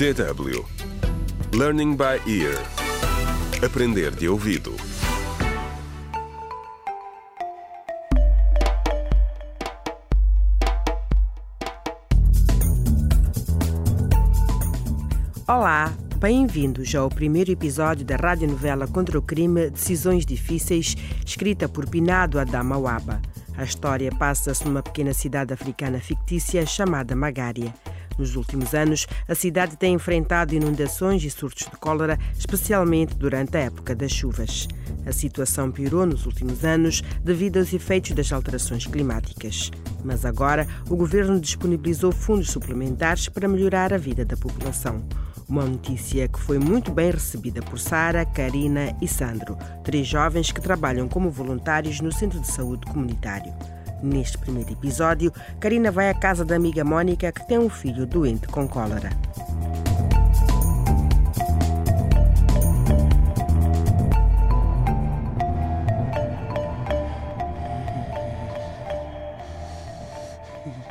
DW Learning by Ear Aprender de ouvido Olá, bem-vindos ao primeiro episódio da radionovela Contra o Crime Decisões Difíceis, escrita por Pinado Adama Waba. A história passa-se numa pequena cidade africana fictícia chamada Magária. Nos últimos anos, a cidade tem enfrentado inundações e surtos de cólera, especialmente durante a época das chuvas. A situação piorou nos últimos anos devido aos efeitos das alterações climáticas. Mas agora, o governo disponibilizou fundos suplementares para melhorar a vida da população. Uma notícia que foi muito bem recebida por Sara, Karina e Sandro, três jovens que trabalham como voluntários no Centro de Saúde Comunitário. Neste primeiro episódio, Karina vai à casa da amiga Mônica, que tem um filho doente com cólera.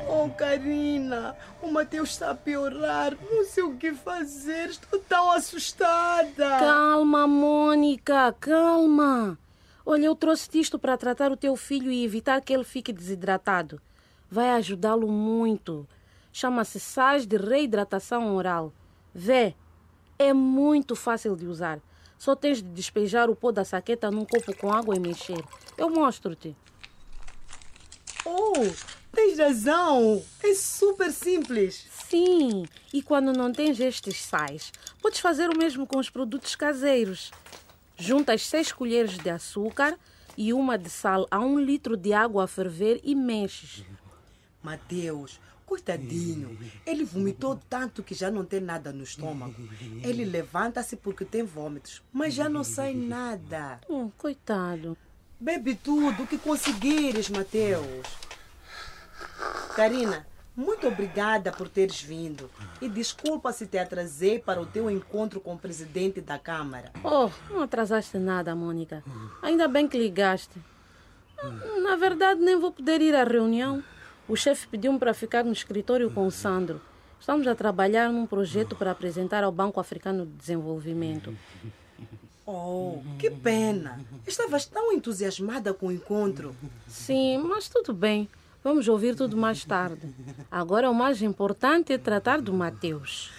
Oh, Karina, o Mateus está a piorar. Não sei o que fazer. Estou tão assustada. Calma, Mônica, calma. Olha, eu trouxe isto para tratar o teu filho e evitar que ele fique desidratado. Vai ajudá-lo muito. Chama-se sais de reidratação oral. Vê, é muito fácil de usar. Só tens de despejar o pó da saqueta num copo com água e mexer. Eu mostro-te. Oh, tens razão. É super simples. Sim, e quando não tens estes sais, podes fazer o mesmo com os produtos caseiros. Juntas seis colheres de açúcar e uma de sal a um litro de água a ferver e mexes. Mateus, coitadinho. Ele vomitou tanto que já não tem nada no estômago. Ele levanta-se porque tem vômitos, mas já não sai nada. Hum, coitado. Bebe tudo o que conseguires, Mateus. Karina, muito obrigada por teres vindo. E desculpa se te atrasei para o teu encontro com o presidente da Câmara. Oh, não atrasaste nada, Mônica. Ainda bem que ligaste. Na verdade, nem vou poder ir à reunião. O chefe pediu-me para ficar no escritório com o Sandro. Estamos a trabalhar num projeto para apresentar ao Banco Africano de Desenvolvimento. Oh, que pena. Estavas tão entusiasmada com o encontro. Sim, mas tudo bem. Vamos ouvir tudo mais tarde. Agora o mais importante é tratar do Mateus.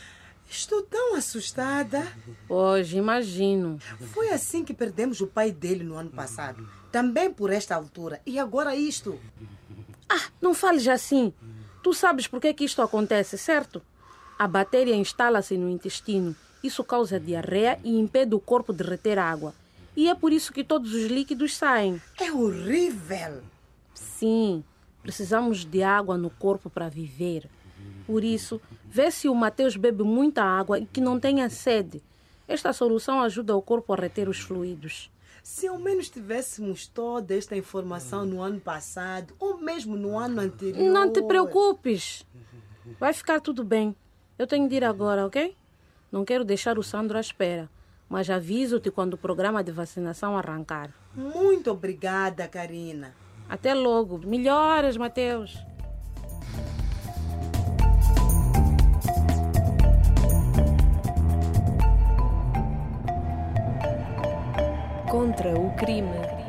Estou tão assustada. Hoje, imagino. Foi assim que perdemos o pai dele no ano passado. Também por esta altura. E agora isto. Ah, não fales assim. Tu sabes por que, que isto acontece, certo? A bactéria instala-se no intestino. Isso causa diarreia e impede o corpo de reter água. E é por isso que todos os líquidos saem. É horrível. Sim, precisamos de água no corpo para viver. Por isso, vê se o Mateus bebe muita água e que não tenha sede. Esta solução ajuda o corpo a reter os fluidos. Se ao menos tivéssemos toda esta informação no ano passado ou mesmo no ano anterior. Não te preocupes. Vai ficar tudo bem. Eu tenho de ir agora, ok? Não quero deixar o Sandro à espera, mas aviso-te quando o programa de vacinação arrancar. Muito obrigada, Karina. Até logo. Melhoras, Mateus. Contra o crime.